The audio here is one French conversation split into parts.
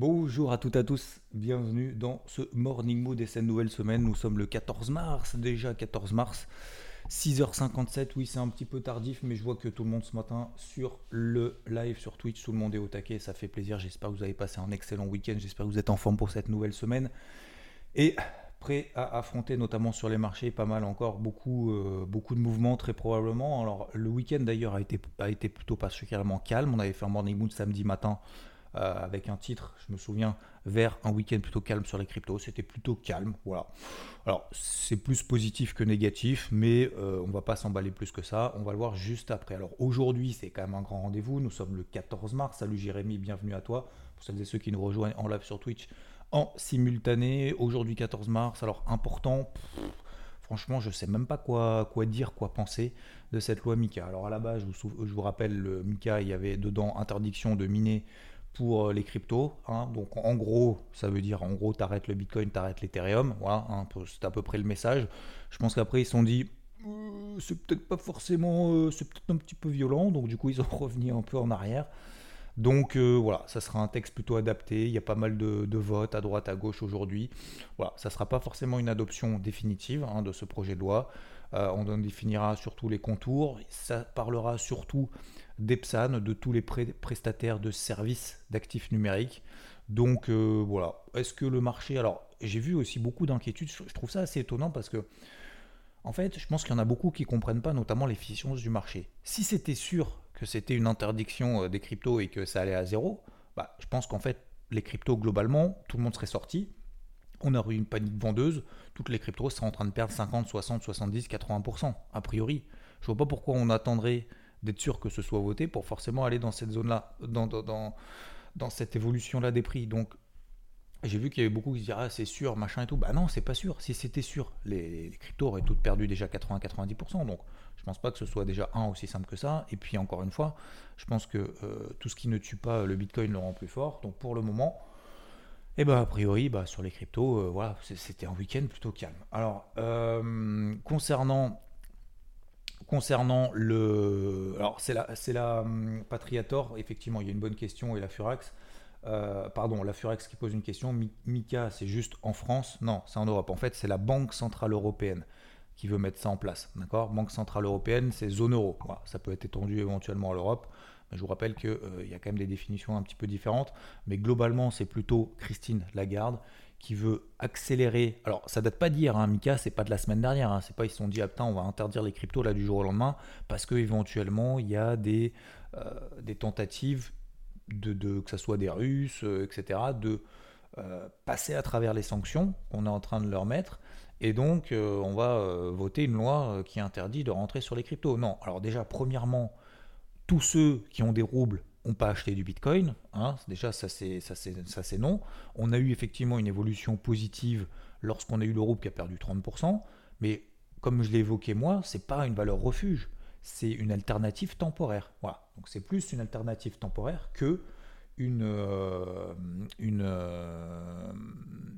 Bonjour à toutes et à tous, bienvenue dans ce Morning Mood et cette nouvelle semaine. Nous sommes le 14 mars, déjà 14 mars. 6h57, oui c'est un petit peu tardif, mais je vois que tout le monde ce matin sur le live sur Twitch, tout le monde est au taquet, ça fait plaisir, j'espère que vous avez passé un excellent week-end, j'espère que vous êtes en forme pour cette nouvelle semaine. Et prêt à affronter notamment sur les marchés, pas mal encore, beaucoup, euh, beaucoup de mouvements très probablement. Alors le week-end d'ailleurs a été, a été plutôt particulièrement calme, on avait fait un morning mood samedi matin euh, avec un titre, je me souviens, vers un week-end plutôt calme sur les cryptos. C'était plutôt calme, voilà. Alors c'est plus positif que négatif, mais euh, on va pas s'emballer plus que ça. On va le voir juste après. Alors aujourd'hui, c'est quand même un grand rendez-vous. Nous sommes le 14 mars. Salut Jérémy, bienvenue à toi. Pour celles et ceux qui nous rejoignent en live sur Twitch en simultané. Aujourd'hui 14 mars. Alors important. franchement, je sais même pas quoi, quoi dire, quoi penser de cette loi Mika. Alors à la base, je vous, je vous rappelle, le Mika, il y avait dedans interdiction de miner pour euh, les cryptos. Hein. Donc en gros, ça veut dire en gros, tu arrêtes le Bitcoin, tu arrêtes l'Ethereum. Voilà, hein, c'est à peu près le message. Je pense qu'après, ils se sont dit, euh, c'est peut-être pas forcément, euh, c'est peut-être un petit peu violent. Donc du coup, ils ont revenu un peu en arrière. Donc voilà, ça sera un texte plutôt adapté. Il y a pas mal de, votes à droite, à gauche aujourd'hui. Voilà, ça sera pas forcément une adoption définitive hein, de ce projet de loi. On en définira surtout les contours. Ça parlera surtout d'Epsan, de tous les prestataires de services d'actifs numériques. Donc euh, voilà, est-ce que le marché... Alors j'ai vu aussi beaucoup d'inquiétudes, je trouve ça assez étonnant parce que, en fait, je pense qu'il y en a beaucoup qui ne comprennent pas notamment l'efficience du marché. Si c'était sûr que c'était une interdiction euh, des cryptos et que ça allait à zéro, bah, je pense qu'en fait, les cryptos globalement, tout le monde serait sorti. On aurait eu une panique vendeuse, toutes les cryptos seraient en train de perdre 50, 60, 70, 80%, a priori. Je vois pas pourquoi on attendrait d'être sûr que ce soit voté pour forcément aller dans cette zone-là, dans, cette évolution-là des prix. Donc, j'ai vu qu'il y avait beaucoup qui disaient Ah, c'est sûr, machin et tout. Bah non, c'est pas sûr. Si c'était sûr, les, cryptos auraient toutes perdu déjà 80-90%. Donc, je pense pas que ce soit déjà un aussi simple que ça. Et puis, encore une fois, je pense que euh, tout ce qui ne tue pas le bitcoin le rend plus fort. Donc, pour le moment, et eh ben, a priori, bah, sur les cryptos, euh, c'était un week-end plutôt calme. Alors, euh, concernant le. Alors, c'est la, hum, Patriator, effectivement, il y a une bonne question, et la Furax. Euh, pardon, la Furax qui pose une question. Mika, c'est juste en France? Non, c'est en Europe. En fait, c'est la Banque Centrale Européenne qui veut mettre ça en place. D'accord? Banque Centrale Européenne, c'est zone euro. ça peut être étendu éventuellement à l'Europe. Je vous rappelle qu'il euh, y a quand même des définitions un petit peu différentes. Mais globalement, c'est plutôt Christine Lagarde qui veut accélérer. Alors, ça date pas d'hier, hein, Mika, c'est pas de la semaine dernière. Hein, c'est pas ils se sont dit, ah putain, on va interdire les cryptos là du jour au lendemain, parce que éventuellement il y a des, euh, tentatives de, que ce soit des Russes, euh, etc., de passer à travers les sanctions qu'on est en train de leur mettre. Et donc, on va voter une loi qui interdit de rentrer sur les cryptos. Non, alors déjà, premièrement, tous ceux qui ont des roubles n'ont pas acheté du Bitcoin. Hein, déjà, ça c'est non. On a eu effectivement une évolution positive lorsqu'on a eu l'euro qui a perdu 30%, mais comme je l'ai évoqué moi, c'est pas une valeur refuge, c'est une alternative temporaire. Voilà. Donc c'est plus une alternative temporaire que une, euh, euh,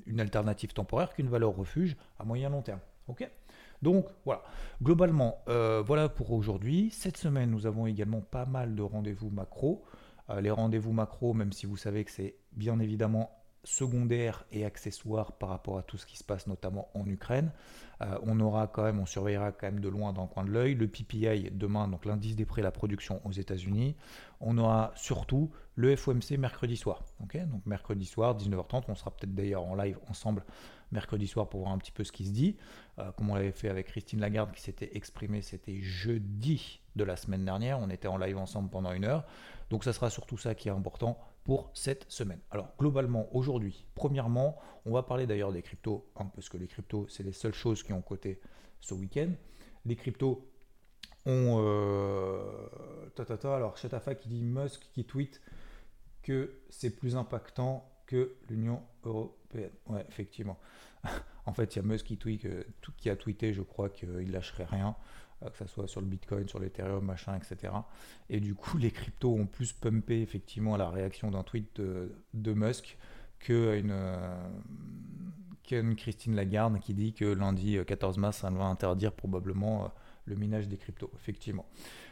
une alternative temporaire qu'une valeur refuge à moyen long terme. Ok? Donc voilà, globalement, euh, voilà pour aujourd'hui. Cette semaine, nous avons également pas mal de rendez-vous macro. Euh, les rendez-vous macro, même si vous savez que c'est bien évidemment secondaire et accessoire par rapport à tout ce qui se passe notamment en Ukraine. Euh, on aura quand même, on surveillera quand même de loin dans le coin de l'œil le PPI demain, donc l'indice des prix à la production aux États-Unis. On aura surtout le FOMC mercredi soir. donc mercredi soir, 19h30, on sera peut-être d'ailleurs en live ensemble mercredi soir pour voir un petit peu ce qui se dit. Euh, comme on l'avait fait avec Christine Lagarde qui s'était exprimée, c'était jeudi de la semaine dernière. On était en live ensemble pendant une heure. Donc ça sera surtout ça qui est important pour cette semaine. Alors globalement, aujourd'hui, premièrement, on va parler d'ailleurs des cryptos, hein, parce que les cryptos, c'est les seules choses qui ont coté ce week-end. Les cryptos, On, euh, alors, Chatafa qui dit Musk qui tweet que c'est plus impactant que l'Union européenne. Ouais, effectivement. en fait, il y a Musk qui, tweet, qui a tweeté, je crois qu'il lâcherait rien, euh, que ce soit sur le Bitcoin, sur l'Ethereum, machin, etc. Et du coup, les cryptos ont plus pumpé effectivement la réaction d'un tweet de, Musk qu'une euh, qu'une Christine Lagarde qui dit que lundi 14 mars, ça va interdire probablement le minage des cryptos, effectivement.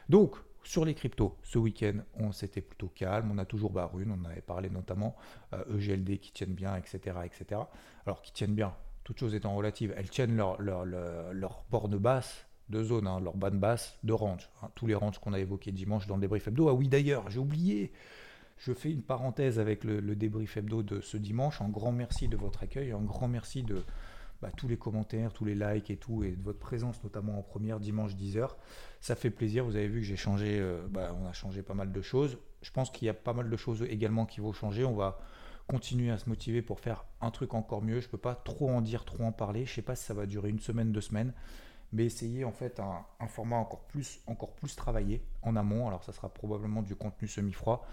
Donc, sur les cryptos, ce week-end, on s'était plutôt calme. On a toujours Barune, on avait parlé notamment EGLD euh, e qui tiennent bien, etc., etc. Alors, qui tiennent bien, toutes choses étant relatives, elles tiennent leur, leur, leur, borne basse de zone, hein, leur bande basse de range. Hein. tous les ranges qu'on a évoqués dimanche dans le débrief hebdo. Ah oui, d'ailleurs, j'ai oublié. Je fais une parenthèse avec le, débrief hebdo de ce dimanche. Un grand merci de votre accueil, un grand merci de, bah, tous les commentaires, tous les likes et tout, et de votre présence, notamment en première dimanche 10h. Ça fait plaisir. Vous avez vu que j'ai changé, euh, bah, on a changé pas mal de choses. Je pense qu'il y a pas mal de choses également qui vont changer. On va continuer à se motiver pour faire un truc encore mieux. Je peux pas trop en dire, trop en parler. Je sais pas si ça va durer une semaine, deux semaines mais essayer en fait un, format encore plus, encore plus travaillé en amont. Alors ça sera probablement du contenu semi-froid,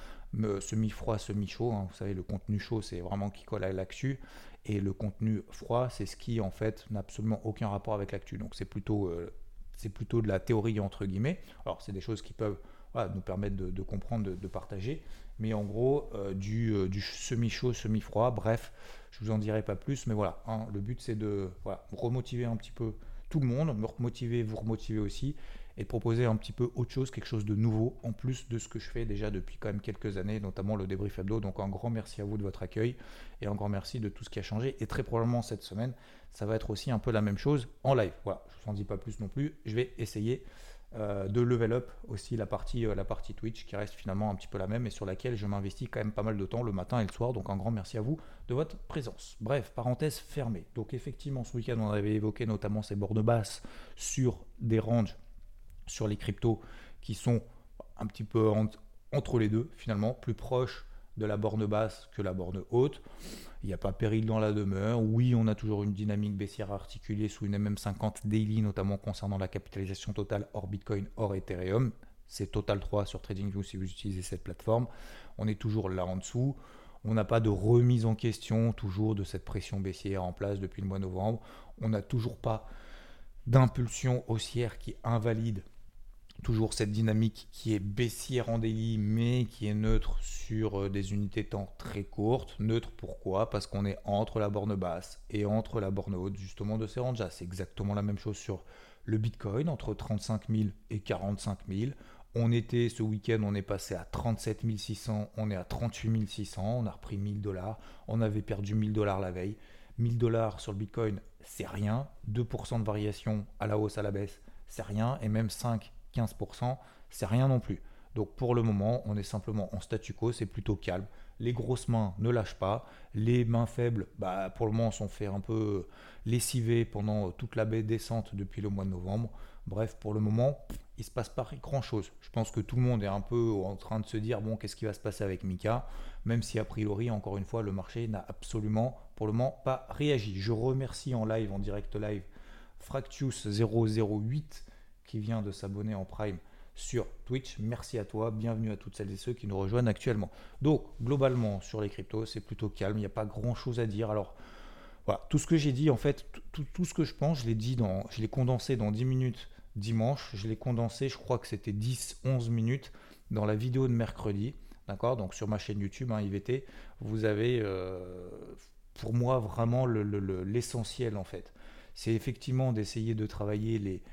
semi-froid, semi-chaud. Hein. Vous savez, le contenu chaud, c'est vraiment qui colle à l'actu, et le contenu froid, c'est ce qui en fait n'a absolument aucun rapport avec l'actu. Donc c'est plutôt, euh, plutôt de la théorie entre guillemets. Alors c'est des choses qui peuvent nous permettre de, comprendre, de, partager, mais en gros euh, du, euh, semi-chaud, semi-froid. Bref, je vous en dirai pas plus, mais voilà, hein, le but c'est de remotiver un petit peu tout le monde, me remotiver, vous remotiver aussi, et de proposer un petit peu autre chose, quelque chose de nouveau, en plus de ce que je fais déjà depuis quand même quelques années, notamment le débrief hebdo. Donc un grand merci à vous de votre accueil, et un grand merci de tout ce qui a changé. Et très probablement cette semaine, ça va être aussi un peu la même chose en live. Voilà, je ne vous en dis pas plus non plus, je vais essayer euh, de level up aussi la partie, euh, la partie Twitch qui reste finalement un petit peu la même et sur laquelle je m'investis quand même pas mal de temps le matin et le soir. Donc un grand merci à vous de votre présence. Bref, parenthèse fermée. Donc effectivement, ce week-end, on avait évoqué notamment ces bornes basses sur des ranges sur les cryptos qui sont un petit peu entre les deux finalement, plus proches de la borne basse que la borne haute. Il n'y a pas péril dans la demeure. Oui, on a toujours une dynamique baissière articulée sous une MM50 daily, notamment concernant la capitalisation totale hors Bitcoin, hors Ethereum. C'est Total 3 sur TradingView si vous utilisez cette plateforme. On est toujours là en dessous. On n'a pas de remise en question toujours de cette pression baissière en place depuis le mois de novembre. On n'a toujours pas d'impulsion haussière qui invalide toujours cette dynamique qui est baissière en daily mais qui est neutre sur euh, des unités temps très courtes. Neutre pourquoi? Parce qu'on est entre la borne basse et entre la borne haute justement de ces ranges. C'est exactement la même chose sur le Bitcoin, entre 35 000 et 45 000. On était ce week-end, on est passé à 37 600, on est à 38 600, on a repris 1000 dollars, on avait perdu 1000 dollars la veille. 1000 dollars sur le Bitcoin, c'est rien. 2% de variation à la hausse, à la baisse, c'est rien. Et même 5 15%, c'est rien non plus. Donc pour le moment, on est simplement en statu quo, c'est plutôt calme. Les grosses mains ne lâchent pas. Les mains faibles, bah, pour le moment, sont fait un peu lessiver pendant toute la baie descente depuis le mois de novembre. Bref, pour le moment, il se passe pas grand-chose. Je pense que tout le monde est un peu en train de se dire, bon, qu'est-ce qui va se passer avec Mika? Même si, a priori, encore une fois, le marché n'a absolument, pour le moment, pas réagi. Je remercie en live, en direct live, Fractius008 qui vient de s'abonner en Prime sur Twitch. Merci à toi, bienvenue à toutes celles et ceux qui nous rejoignent actuellement. Donc, globalement, sur les cryptos, c'est plutôt calme, il n'y a pas grand chose à dire. Alors, voilà, tout ce que j'ai dit, en fait, tout, ce que je pense, je l'ai dit dans, je l'ai condensé dans 10 minutes dimanche, je l'ai condensé, je crois que c'était 10-11 minutes dans la vidéo de mercredi. D'accord? Donc, sur ma chaîne YouTube, hein, IVT, vous avez, euh, pour moi, vraiment l'essentiel, en fait. C'est effectivement d'essayer de travailler les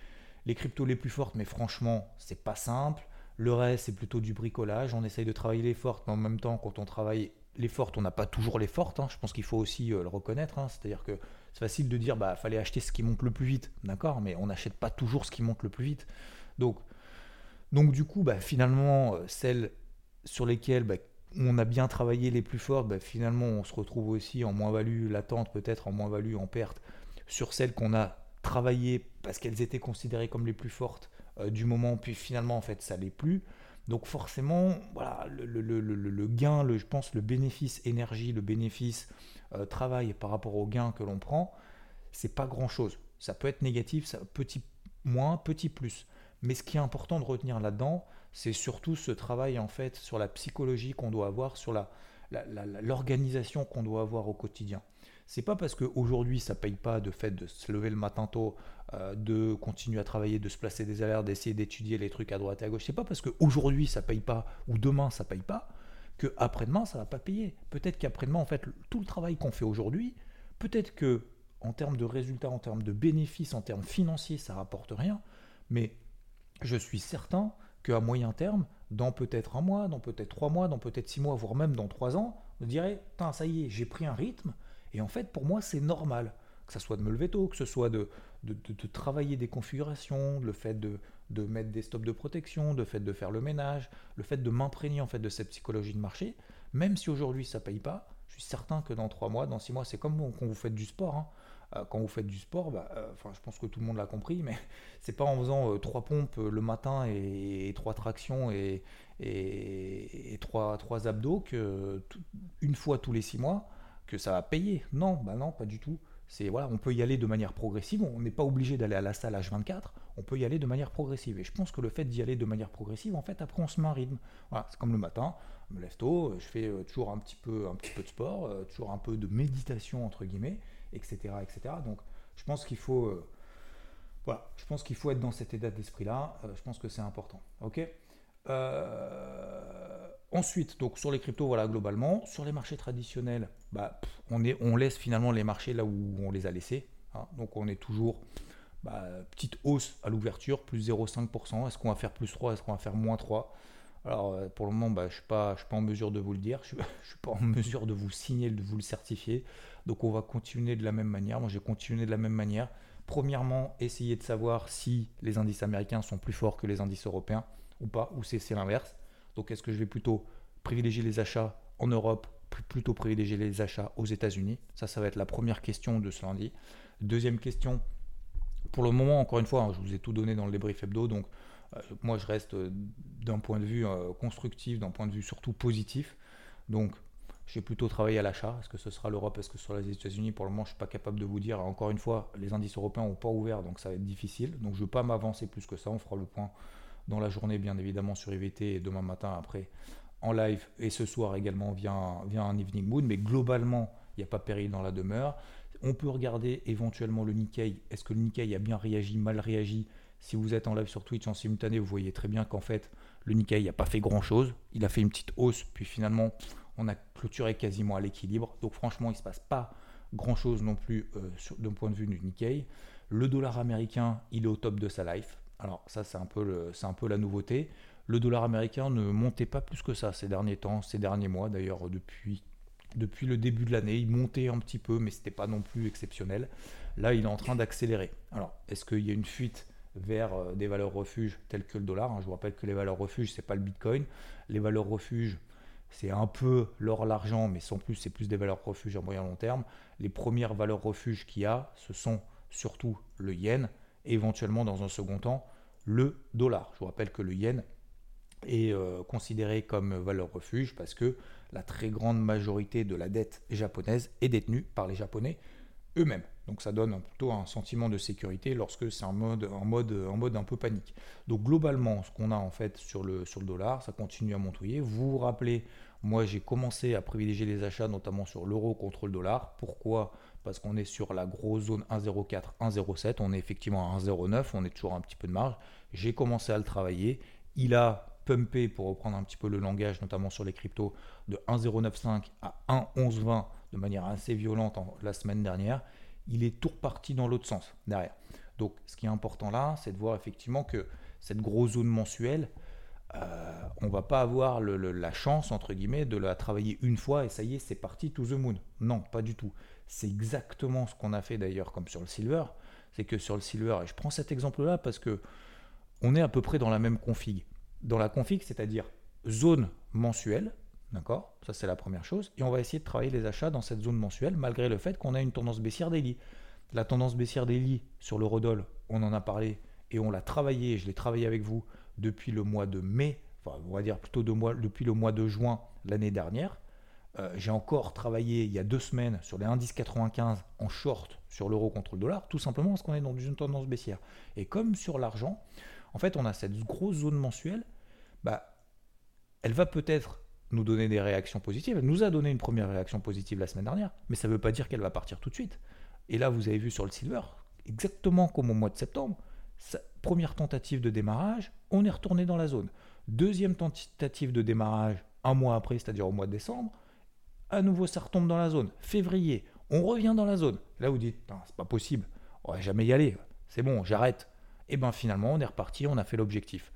les cryptos les plus fortes, mais franchement, c'est pas simple. Le reste, c'est plutôt du bricolage. On essaye de travailler les fortes, mais en même temps, quand on travaille les fortes, on n'a pas toujours les fortes. Hein. Je pense qu'il faut aussi euh, le reconnaître. Hein. C'est-à-dire que c'est facile de dire, bah, fallait acheter ce qui monte le plus vite, d'accord, mais on n'achète pas toujours ce qui monte le plus vite. Donc, du coup, bah, finalement, euh, celles sur lesquelles bah, on a bien travaillé les plus fortes, bah, finalement, on se retrouve aussi en moins-value latente, peut-être en moins-value, en perte, sur celles qu'on a travaillé parce qu'elles étaient considérées comme les plus fortes euh, du moment, puis finalement en fait ça l'est plus. Donc forcément, voilà, le, gain, le, je pense le bénéfice énergie, le bénéfice euh, travail par rapport au gain que l'on prend, c'est pas grand chose. Ça peut être négatif, ça, petit moins, petit plus. Mais ce qui est important de retenir là-dedans, c'est surtout ce travail en fait sur la psychologie qu'on doit avoir, sur la, l'organisation qu'on doit avoir au quotidien. C'est pas parce qu'aujourd'hui ça paye pas de fait de se lever le matin tôt, euh, de continuer à travailler, de se placer des alertes, d'essayer d'étudier les trucs à droite et à gauche. C'est pas parce qu'aujourd'hui ça paye pas ou demain ça paye pas que après-demain ça va pas payer. Peut-être qu'après-demain en fait tout le travail qu'on fait aujourd'hui, peut-être que en termes de résultats, en termes de bénéfices, en termes financiers, ça rapporte rien, mais je suis certain qu'à moyen terme, dans peut-être un mois, dans peut-être trois mois, dans peut-être six mois, voire même dans trois ans, on dirait, ça y est, j'ai pris un rythme, et en fait, pour moi, c'est normal. Que ce soit de me lever tôt, que ce soit de, de, travailler des configurations, le fait de, mettre des stops de protection, le fait de faire le ménage, le fait de m'imprégner en fait de cette psychologie de marché, même si aujourd'hui ça paye pas, je suis certain que dans trois mois, dans six mois, c'est comme quand vous faites du sport. Hein. Euh, quand vous faites du sport, bah, euh, je pense que tout le monde l'a compris, mais c'est pas en faisant euh, trois pompes le matin et, trois tractions et, et, trois, trois, abdos que une fois tous les six mois que ça va payer. Non, bah non, pas du tout. C'est voilà, on peut y aller de manière progressive. On n'est pas obligé d'aller à la salle H24. On peut y aller de manière progressive. Et je pense que le fait d'y aller de manière progressive, en fait, après on se met un rythme. Voilà, c'est comme le matin. Je me lève tôt, je fais toujours un petit peu, un petit peu de sport, toujours un peu de méditation entre guillemets etc., etc. Donc, je pense qu'il faut, euh, voilà, je pense qu'il faut être dans cet état d'esprit-là. Euh, je pense que c'est important. Ok? Euh, ensuite, donc sur les cryptos, voilà globalement. Sur les marchés traditionnels, bah, on, est, on laisse finalement les marchés là où on les a laissés. Hein. Donc on est toujours bah, petite hausse à l'ouverture, plus 0,5%. Est-ce qu'on va faire plus 3 Est-ce qu'on va faire moins 3 alors pour le moment, bah, je ne suis, pas, suis pas en mesure de vous le dire, je ne suis pas en mesure de vous signer, de vous le certifier. Donc on va continuer de la même manière. Moi, j'ai continué de la même manière. Premièrement, essayer de savoir si les indices américains sont plus forts que les indices européens ou pas, ou c'est l'inverse. Donc est-ce que je vais plutôt privilégier les achats en Europe, plutôt privilégier les achats aux États-Unis? Ça, ça va être la première question de ce lundi. Deuxième question, pour le moment, encore une fois, hein, je vous ai tout donné dans le débrief hebdo, donc euh, moi je reste euh, d'un point de vue euh, constructif, d'un point de vue surtout positif. Donc j'ai plutôt travaillé à l'achat. Est-ce que ce sera l'Europe? Est-ce que ce sera les États-Unis? Pour le moment, je ne suis pas capable de vous dire. Encore une fois, les indices européens n'ont pas ouvert, donc ça va être difficile. Donc je ne veux pas m'avancer plus que ça. On fera le point dans la journée, bien évidemment, sur IVT demain matin après en live et ce soir également via un, Evening Moon. Mais globalement, il n'y a pas péril dans la demeure. On peut regarder éventuellement le Nikkei. Est-ce que le Nikkei a bien réagi, mal réagi Si vous êtes en live sur Twitch en simultané, vous voyez très bien qu'en fait, le Nikkei n'a pas fait grand-chose. Il a fait une petite hausse, puis finalement, on a clôturé quasiment à l'équilibre. Donc franchement, il ne se passe pas grand-chose non plus euh, d'un point de vue du Nikkei. Le dollar américain, il est au top de sa life. Alors ça, c'est un, peu la nouveauté. Le dollar américain ne montait pas plus que ça ces derniers temps, ces derniers mois d'ailleurs, depuis, le début de l'année. Il montait un petit peu, mais ce n'était pas non plus exceptionnel. Là, il est en train d'accélérer. Alors, est-ce qu'il y a une fuite vers euh, des valeurs refuges telles que le dollar hein? Je vous rappelle que les valeurs refuges, ce n'est pas le Bitcoin. Les valeurs refuges, c'est un peu l'or, l'argent, mais sans plus, c'est plus des valeurs refuges à moyen long terme. Les premières valeurs refuges qu'il y a, ce sont surtout le yen éventuellement dans un second temps le dollar. Je vous rappelle que le yen est euh, considéré comme valeur refuge parce que la très grande majorité de la dette japonaise est détenue par les Japonais eux-mêmes. Donc ça donne plutôt un sentiment de sécurité lorsque c'est en mode, en, mode, en mode un peu panique. Donc globalement, ce qu'on a en fait sur le, sur le dollar, ça continue à monter. Vous vous rappelez, moi j'ai commencé à privilégier les achats notamment sur l'euro contre le dollar. Pourquoi? Parce qu'on est sur la grosse zone 1,04, 1,07. On est effectivement à 1,09, on est toujours un petit peu de marge. J'ai commencé à le travailler. Il a pumpé, pour reprendre un petit peu le langage, notamment sur les cryptos, de 1,095 à 1,1120 de manière assez violente la semaine dernière, il est tout reparti dans l'autre sens derrière. Donc ce qui est important là, c'est de voir effectivement que cette grosse zone mensuelle, euh, on va pas avoir la chance, entre guillemets, de la travailler une fois et ça y est, c'est parti to the moon. Non, pas du tout. C'est exactement ce qu'on a fait d'ailleurs comme sur le silver. C'est que sur le silver, et je prends cet exemple-là parce que on est à peu près dans la même config. Dans la config, c'est-à-dire zone mensuelle, D'accord? Ça, c'est la première chose. Et on va essayer de travailler les achats dans cette zone mensuelle, malgré le fait qu'on a une tendance baissière daily. La tendance baissière daily sur l'eurodoll, on en a parlé et on l'a travaillé, je l'ai travaillé avec vous depuis le mois de mai, enfin, on va dire plutôt depuis le mois de juin l'année dernière. Euh, j'ai encore travaillé il y a deux semaines sur les indices 95 en short sur l'euro contre le dollar, tout simplement parce qu'on est dans une tendance baissière. Et comme sur l'argent, En fait, on a cette grosse zone mensuelle, bah, elle va peut-être nous donner des réactions positives. Elle nous a donné une première réaction positive la semaine dernière, mais ça ne veut pas dire qu'elle va partir tout de suite. Et là, vous avez vu sur le silver, exactement comme au mois de septembre, première tentative de démarrage, on est retourné dans la zone. Deuxième tentative de démarrage, un mois après, c'est-à-dire au mois de décembre, à nouveau ça retombe dans la zone. Février, on revient dans la zone. Là, vous dites, c'est pas possible, on va jamais y aller, c'est bon, j'arrête. Et bien finalement, on est reparti, on a fait l'objectif.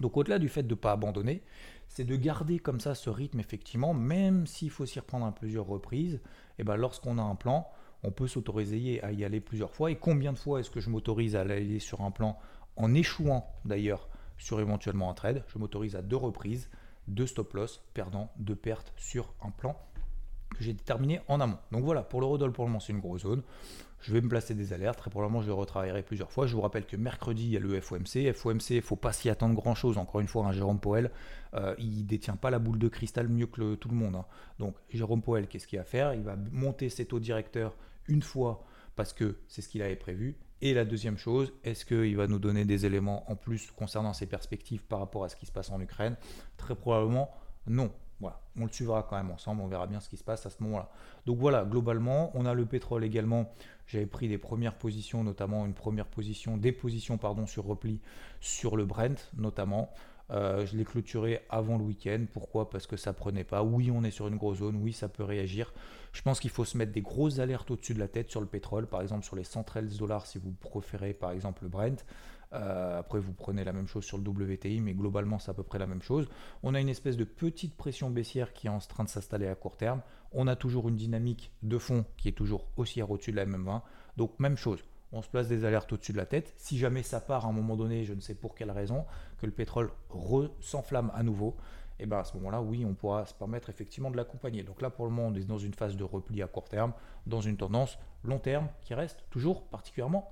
Donc au-delà du fait de ne pas abandonner, c'est de garder comme ça ce rythme, effectivement, même s'il faut s'y reprendre à plusieurs reprises, et ben lorsqu'on a un plan, on peut s'autoriser à y aller plusieurs fois. Et combien de fois est-ce que je m'autorise à aller sur un plan en échouant d'ailleurs sur éventuellement un trade? Je m'autorise à deux reprises, deux stop loss, perdant, deux pertes sur un plan que j'ai déterminé en amont. Donc voilà, pour le Rodol, pour le moment, c'est une grosse zone. Je vais me placer des alertes. Très probablement, je le retravaillerai plusieurs fois. Je vous rappelle que mercredi, il y a le FOMC. FOMC, il ne faut pas s'y attendre grand-chose. Encore une fois, un Jérôme Powell, euh, il ne détient pas la boule de cristal mieux que tout le monde. Hein. Donc, Jérôme Powell, qu'est-ce qu'il va faire? Il va monter ses taux directeurs une fois parce que c'est ce qu'il avait prévu. Et la deuxième chose, est-ce qu'il va nous donner des éléments en plus concernant ses perspectives par rapport à ce qui se passe en Ukraine? Très probablement non. Voilà, on le suivra quand même ensemble, on verra bien ce qui se passe à ce moment-là. Donc voilà, globalement, on a le pétrole également. J'avais pris des premières positions, notamment une première position, des positions pardon, sur repli sur le Brent notamment. Euh, je l'ai clôturé avant le week-end. Pourquoi? Parce que ça prenait pas. Oui, on est sur une grosse zone. Oui, ça peut réagir. Je pense qu'il faut se mettre des grosses alertes au-dessus de la tête sur le pétrole. Par exemple, sur les 113 dollars, si vous préférez, par exemple, le Brent. Euh, après, vous prenez la même chose sur le WTI, mais globalement, c'est à peu près la même chose. On a une espèce de petite pression baissière qui est en train de s'installer à court terme. On a toujours une dynamique de fond qui est toujours aussi au-dessus de la MM20. Donc, même chose on se place des alertes au-dessus de la tête. Si jamais ça part à un moment donné, je ne sais pour quelle raison, que le pétrole s'enflamme à nouveau, et eh bien à ce moment-là, oui, on pourra se permettre effectivement de l'accompagner. Donc là, pour le moment, on est dans une phase de repli à court terme, dans une tendance long terme qui reste toujours particulièrement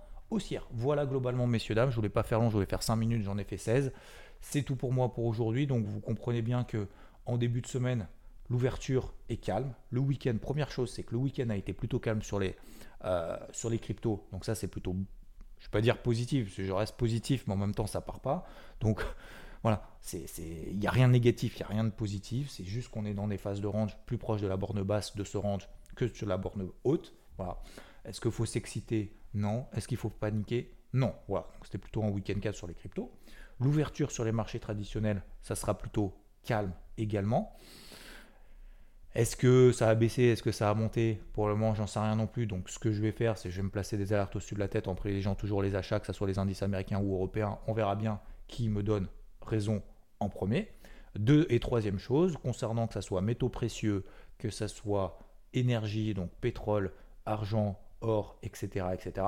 Voilà globalement, messieurs, dames. Je voulais pas faire long, je voulais faire 5 minutes, j'en ai fait 16. C'est tout pour moi pour aujourd'hui. Donc vous comprenez bien que en début de semaine, l'ouverture est calme. Le week-end, première chose, c'est que le week-end a été plutôt calme sur les, euh, cryptos. Donc ça, c'est plutôt, je ne vais pas dire positif, parce je reste positif, mais en même temps, ça part pas. Donc voilà, il n'y a rien de négatif, il n'y a rien de positif. C'est juste qu'on est dans des phases de range plus proches de la borne basse de ce range que sur la borne haute. Voilà. Est-ce qu'il faut s'exciter Non. Est-ce qu'il faut paniquer Non. Voilà. C'était plutôt un week-end calme sur les cryptos. L'ouverture sur les marchés traditionnels, ça sera plutôt calme également. Est-ce que ça a baissé? Est-ce que ça a monté? Pour le moment, j'en sais rien non plus. Donc, ce que je vais faire, c'est je vais me placer des alertes au-dessus de la tête en privilégiant toujours les achats, que ce soit les indices américains ou européens. On verra bien qui me donne raison en premier. Deux et troisième chose, concernant que ce soit métaux précieux, que ce soit énergie, donc pétrole, argent, or, etc., etc.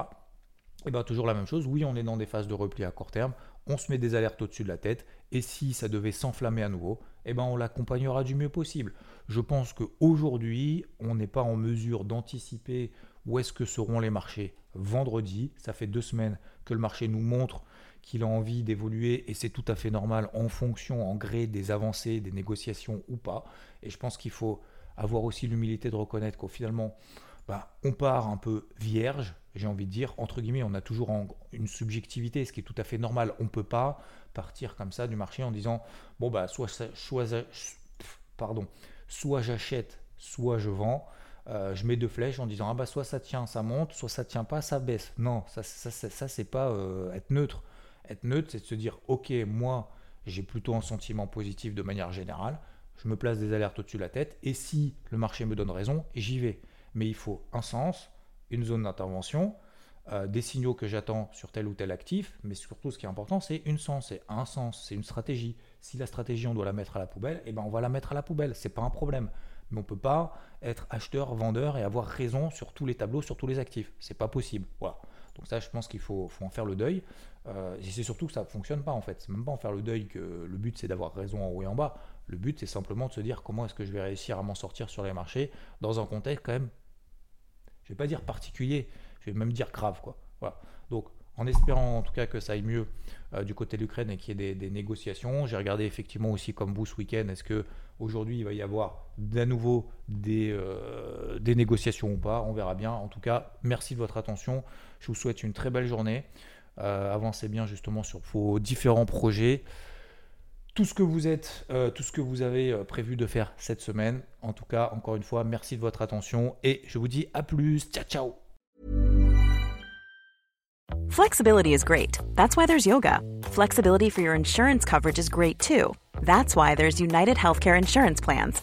Et bien toujours la même chose. Oui, on est dans des phases de repli à court terme. On se met des alertes au-dessus de la tête. Et si ça devait s'enflammer à nouveau, eh ben on l'accompagnera du mieux possible. Je pense qu'aujourd'hui, on n'est pas en mesure d'anticiper où est-ce que seront les marchés vendredi. Ça fait deux semaines que le marché nous montre qu'il a envie d'évoluer et c'est tout à fait normal en fonction, en gré des avancées, des négociations ou pas. Et je pense qu'il faut avoir aussi l'humilité de reconnaître qu'au finalement, bah, on part un peu vierge, j'ai envie de dire, entre guillemets, on a toujours une subjectivité, ce qui est tout à fait normal. On ne peut pas partir comme ça du marché en disant, bon, bah, soit, soit, pardon, soit j'achète, soit je vends. Euh, je mets deux flèches en disant ah bah soit ça tient, ça monte, soit ça tient pas, ça baisse. Non, ça, ça, ça, c'est pas euh, être neutre. Être neutre, c'est de se dire ok, moi j'ai plutôt un sentiment positif de manière générale. Je me place des alertes au-dessus de la tête et si le marché me donne raison, j'y vais. Mais il faut un sens, une zone d'intervention, euh, des signaux que j'attends sur tel ou tel actif, mais surtout ce qui est important, c'est une sens, c'est un sens, c'est une stratégie. Si la stratégie, on doit la mettre à la poubelle, eh ben on va la mettre à la poubelle, c'est pas un problème. Mais on peut pas être acheteur, vendeur et avoir raison sur tous les tableaux, sur tous les actifs. C'est pas possible. Voilà. Donc ça, je pense qu'il faut, en faire le deuil. Euh, et c'est surtout que ça ne fonctionne pas en fait. C'est même pas en faire le deuil que le but c'est d'avoir raison en haut et en bas. Le but c'est simplement de se dire comment est-ce que je vais réussir à m'en sortir sur les marchés dans un contexte quand même, je vais pas dire particulier, je vais même dire grave quoi. Donc en espérant en tout cas que ça aille mieux euh, du côté de l'Ukraine et qu'il y ait des, négociations. J'ai regardé effectivement aussi comme vous ce week-end, est-ce que aujourd'hui il va y avoir d'à nouveau euh, des négociations ou pas On verra bien. En tout cas, merci de votre attention. Je vous souhaite une très belle journée. avancez bien justement sur vos différents projets. Tout ce que vous êtes, tout ce que vous avez prévu de faire cette semaine. En tout cas, encore une fois, merci de votre attention et je vous dis à plus. Ciao, ciao. Flexibility is great. That's why there's yoga. Flexibility for your insurance coverage is great too. That's why there's United Healthcare Insurance Plans.